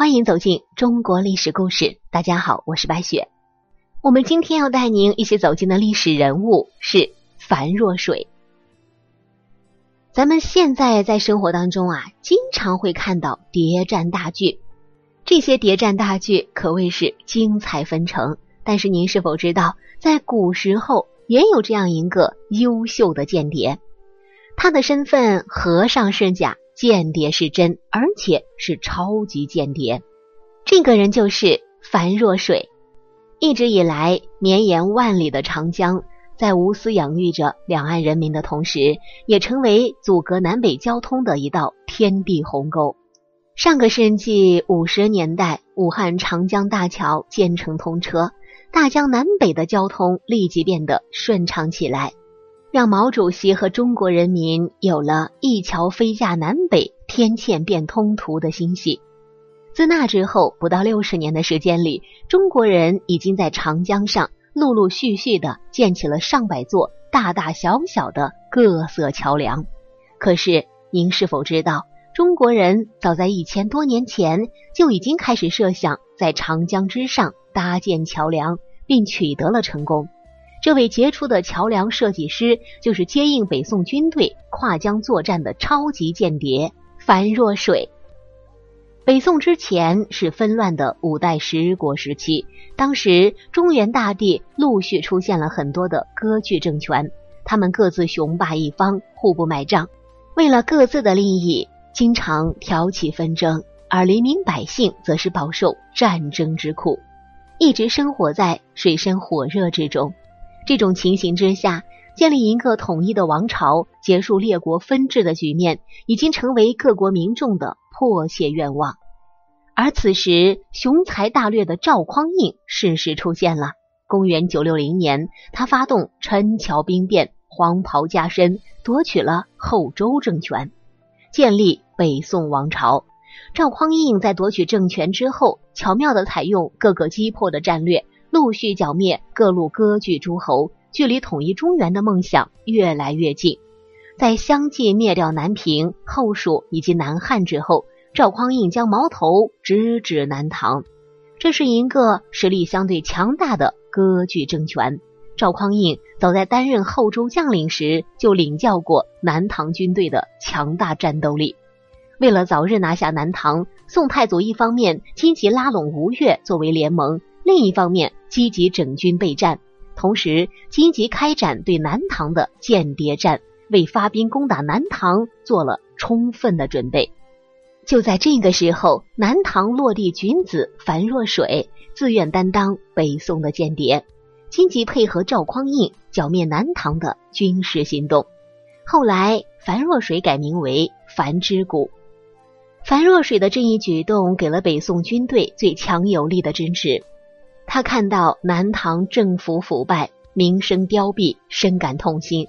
欢迎走进中国历史故事。大家好，我是白雪。我们今天要带您一起走进的历史人物是樊若水。咱们现在在生活当中啊，经常会看到谍战大剧，这些谍战大剧可谓是精彩纷呈。但是您是否知道，在古时候也有这样一个优秀的间谍，他的身份和尚是假。间谍是真，而且是超级间谍。这个人就是樊若水。一直以来，绵延万里的长江，在无私养育着两岸人民的同时，也成为阻隔南北交通的一道天地鸿沟。上个世纪五十年代，武汉长江大桥建成通车，大江南北的交通立即变得顺畅起来。让毛主席和中国人民有了一桥飞架南北、天堑变通途的欣喜。自那之后，不到六十年的时间里，中国人已经在长江上陆陆续续的建起了上百座大大小小的各色桥梁。可是，您是否知道，中国人早在一千多年前就已经开始设想在长江之上搭建桥梁，并取得了成功？这位杰出的桥梁设计师，就是接应北宋军队跨江作战的超级间谍樊若水。北宋之前是纷乱的五代十国时期，当时中原大地陆续出现了很多的割据政权，他们各自雄霸一方，互不买账，为了各自的利益，经常挑起纷争，而黎民百姓则是饱受战争之苦，一直生活在水深火热之中。这种情形之下，建立一个统一的王朝、结束列国分治的局面，已经成为各国民众的迫切愿望。而此时，雄才大略的赵匡胤适时出现了。公元九六零年，他发动陈桥兵变，黄袍加身，夺取了后周政权，建立北宋王朝。赵匡胤在夺取政权之后，巧妙的采用各个击破的战略。陆续剿灭各路割据诸侯，距离统一中原的梦想越来越近。在相继灭掉南平、后蜀以及南汉之后，赵匡胤将矛头直指南唐。这是一个实力相对强大的割据政权。赵匡胤早在担任后周将领时，就领教过南唐军队的强大战斗力。为了早日拿下南唐，宋太祖一方面积极拉拢吴越作为联盟。另一方面，积极整军备战，同时积极开展对南唐的间谍战，为发兵攻打南唐做了充分的准备。就在这个时候，南唐落地君子樊若水自愿担当北宋的间谍，积极配合赵匡胤剿灭南唐的军事行动。后来，樊若水改名为樊之谷。樊若水的这一举动，给了北宋军队最强有力的支持。他看到南唐政府腐败、名声凋敝，深感痛心。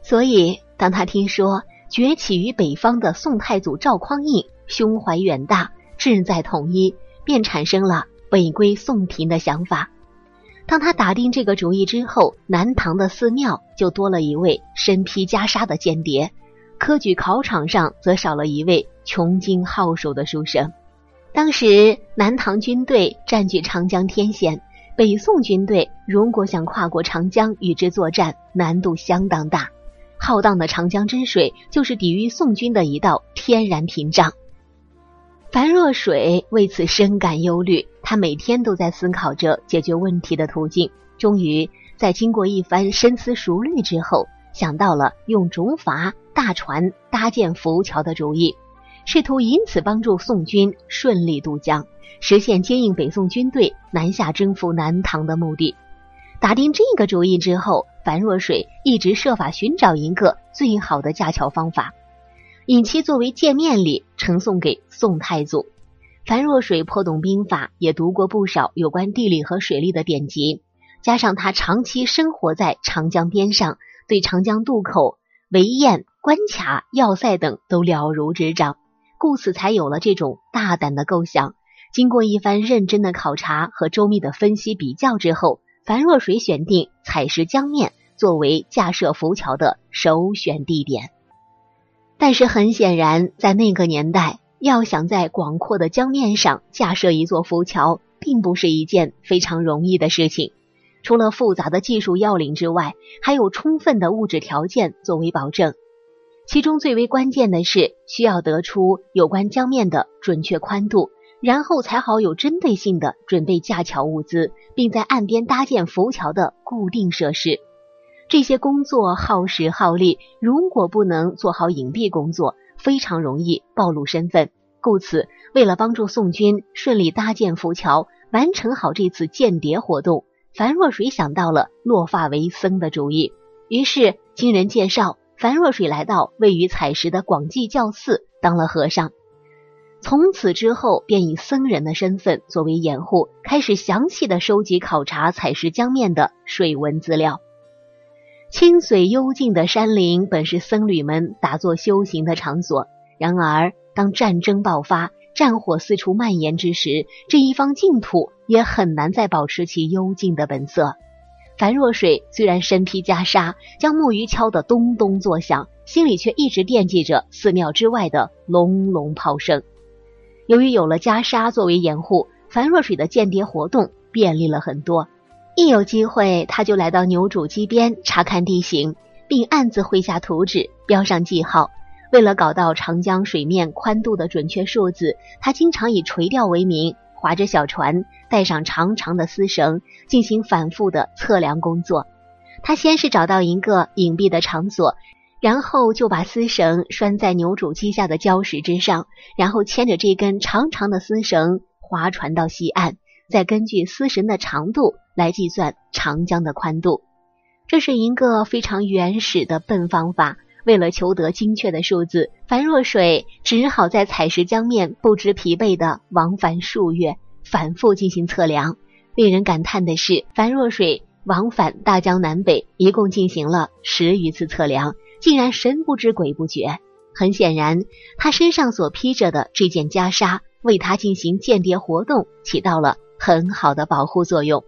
所以，当他听说崛起于北方的宋太祖赵匡胤胸怀远大、志在统一，便产生了北归宋廷的想法。当他打定这个主意之后，南唐的寺庙就多了一位身披袈裟的间谍，科举考场上则少了一位穷经好手的书生。当时南唐军队占据长江天险，北宋军队如果想跨过长江与之作战，难度相当大。浩荡的长江之水就是抵御宋军的一道天然屏障。樊若水为此深感忧虑，他每天都在思考着解决问题的途径。终于在经过一番深思熟虑之后，想到了用竹筏、大船搭建浮桥的主意。试图以此帮助宋军顺利渡江，实现接应北宋军队南下征服南唐的目的。打定这个主意之后，樊若水一直设法寻找一个最好的架桥方法，以其作为见面礼呈送给宋太祖。樊若水颇懂兵法，也读过不少有关地理和水利的典籍，加上他长期生活在长江边上，对长江渡口、围堰、关卡、要塞等都了如指掌。故此，才有了这种大胆的构想。经过一番认真的考察和周密的分析比较之后，樊若水选定采石江面作为架设浮桥的首选地点。但是很显然，在那个年代，要想在广阔的江面上架设一座浮桥，并不是一件非常容易的事情。除了复杂的技术要领之外，还有充分的物质条件作为保证。其中最为关键的是，需要得出有关江面的准确宽度，然后才好有针对性的准备架桥物资，并在岸边搭建浮桥的固定设施。这些工作耗时耗力，如果不能做好隐蔽工作，非常容易暴露身份。故此，为了帮助宋军顺利搭建浮桥，完成好这次间谍活动，樊若水想到了落发为僧的主意。于是，经人介绍，樊若水来到位于采石的广济教寺当了和尚。从此之后，便以僧人的身份作为掩护，开始详细的收集考察采石江面的水文资料。清水幽静的山林本是僧侣们打坐修行的场所，然而当战争爆发、战火四处蔓延之时，这一方净土也很难再保持其幽静的本色。樊若水虽然身披袈裟，将木鱼敲得咚咚作响，心里却一直惦记着寺庙之外的隆隆炮声。由于有了袈裟作为掩护，樊若水的间谍活动便利了很多。一有机会，他就来到牛渚矶边查看地形，并暗自绘下图纸，标上记号。为了搞到长江水面宽度的准确数字，他经常以垂钓为名，划着小船，带上长长的丝绳，进行反复的测量工作。他先是找到一个隐蔽的场所，然后就把丝绳拴在牛渚矶下的礁石之上，然后牵着这根长长的丝绳划船到西岸。再根据丝绳的长度来计算长江的宽度，这是一个非常原始的笨方法。为了求得精确的数字，樊若水只好在采石江面不知疲惫的往返数月，反复进行测量。令人感叹的是，樊若水往返大江南北一共进行了十余次测量，竟然神不知鬼不觉。很显然，他身上所披着的这件袈裟，为他进行间谍活动起到了。很好的保护作用。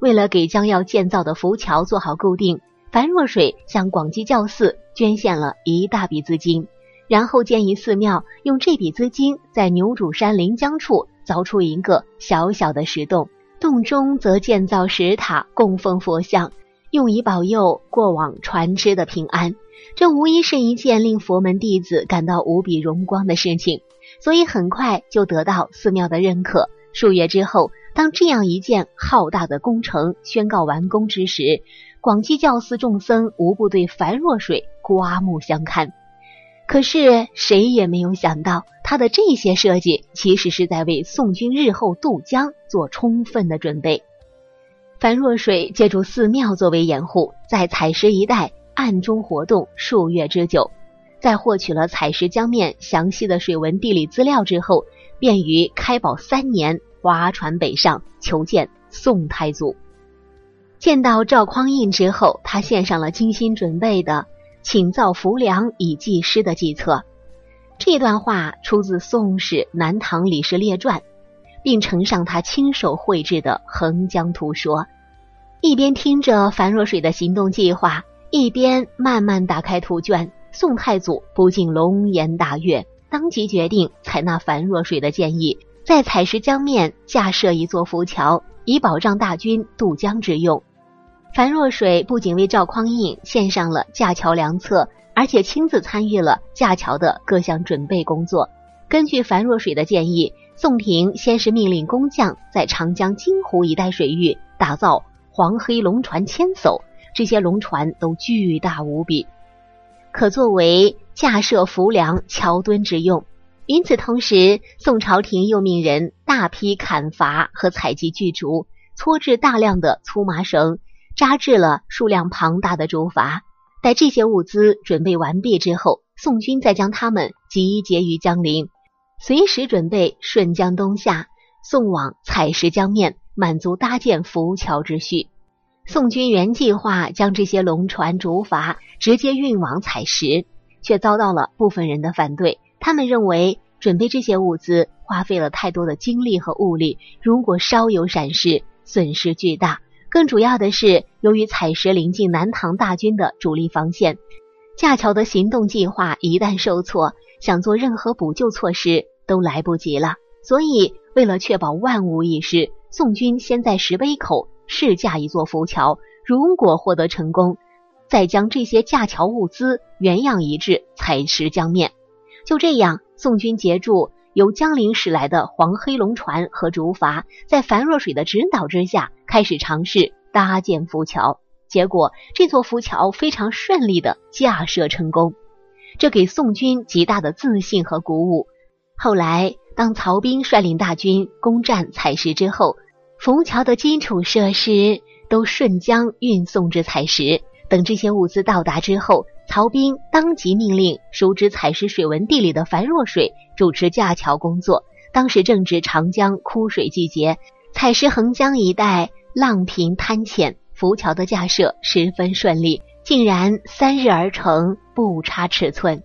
为了给将要建造的浮桥做好固定，樊若水向广济教寺捐献了一大笔资金，然后建议寺庙用这笔资金在牛渚山临江处凿出一个小小的石洞，洞中则建造石塔供奉佛像，用以保佑过往船只的平安。这无疑是一件令佛门弟子感到无比荣光的事情，所以很快就得到寺庙的认可。数月之后，当这样一件浩大的工程宣告完工之时，广济教寺众僧无不对樊若水刮目相看。可是谁也没有想到，他的这些设计其实是在为宋军日后渡江做充分的准备。樊若水借助寺庙作为掩护，在采石一带暗中活动数月之久，在获取了采石江面详细的水文地理资料之后。便于开宝三年划船北上求见宋太祖。见到赵匡胤之后，他献上了精心准备的“请造浮梁以济师”的计策。这段话出自《宋史南唐李氏列传》，并呈上他亲手绘制的横江图说。一边听着樊若水的行动计划，一边慢慢打开图卷。宋太祖不禁龙颜大悦。当即决定采纳樊若水的建议，在采石江面架设一座浮桥，以保障大军渡江之用。樊若水不仅为赵匡胤献上了架桥良策，而且亲自参与了架桥的各项准备工作。根据樊若水的建议，宋廷先是命令工匠在长江金湖一带水域打造黄黑龙船千艘，这些龙船都巨大无比，可作为。架设浮梁、桥墩之用。与此同时，宋朝廷又命人大批砍伐和采集巨竹，搓制大量的粗麻绳，扎制了数量庞大的竹筏。待这些物资准备完毕之后，宋军再将他们集结于江陵，随时准备顺江东下，送往采石江面，满足搭建浮桥之需。宋军原计划将这些龙船、竹筏直接运往采石。却遭到了部分人的反对。他们认为准备这些物资花费了太多的精力和物力，如果稍有闪失，损失巨大。更主要的是，由于采石临近南唐大军的主力防线，架桥的行动计划一旦受挫，想做任何补救措施都来不及了。所以，为了确保万无一失，宋军先在石碑口试架一座浮桥。如果获得成功，再将这些架桥物资原样移至采石江面。就这样，宋军截住由江陵驶来的黄黑龙船和竹筏，在樊若水的指导之下，开始尝试搭建浮桥。结果，这座浮桥非常顺利的架设成功，这给宋军极大的自信和鼓舞。后来，当曹兵率领大军攻占采石之后，浮桥的基础设施。都顺江运送至采石，等这些物资到达之后，曹兵当即命令熟知采石水文地理的樊若水主持架桥工作。当时正值长江枯水季节，采石横江一带浪平滩浅，浮桥的架设十分顺利，竟然三日而成，不差尺寸。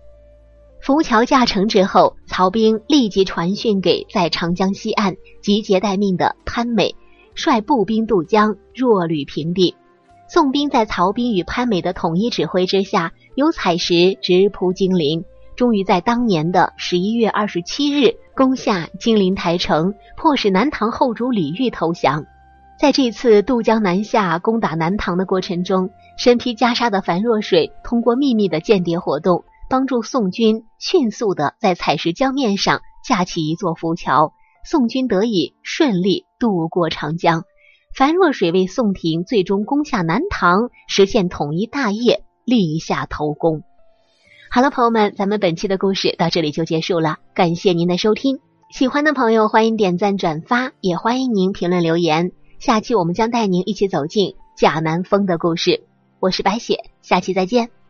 浮桥架成之后，曹兵立即传讯给在长江西岸集结待命的潘美。率步兵渡江，弱旅平地。宋兵在曹兵与潘美的统一指挥之下，由采石直扑金陵，终于在当年的十一月二十七日攻下金陵台城，迫使南唐后主李煜投降。在这次渡江南下攻打南唐的过程中，身披袈裟的樊若水通过秘密的间谍活动，帮助宋军迅速的在采石江面上架起一座浮桥。宋军得以顺利渡过长江，樊若水为宋廷最终攻下南唐、实现统一大业立下头功。好了，朋友们，咱们本期的故事到这里就结束了，感谢您的收听。喜欢的朋友欢迎点赞转发，也欢迎您评论留言。下期我们将带您一起走进贾南风的故事。我是白雪，下期再见。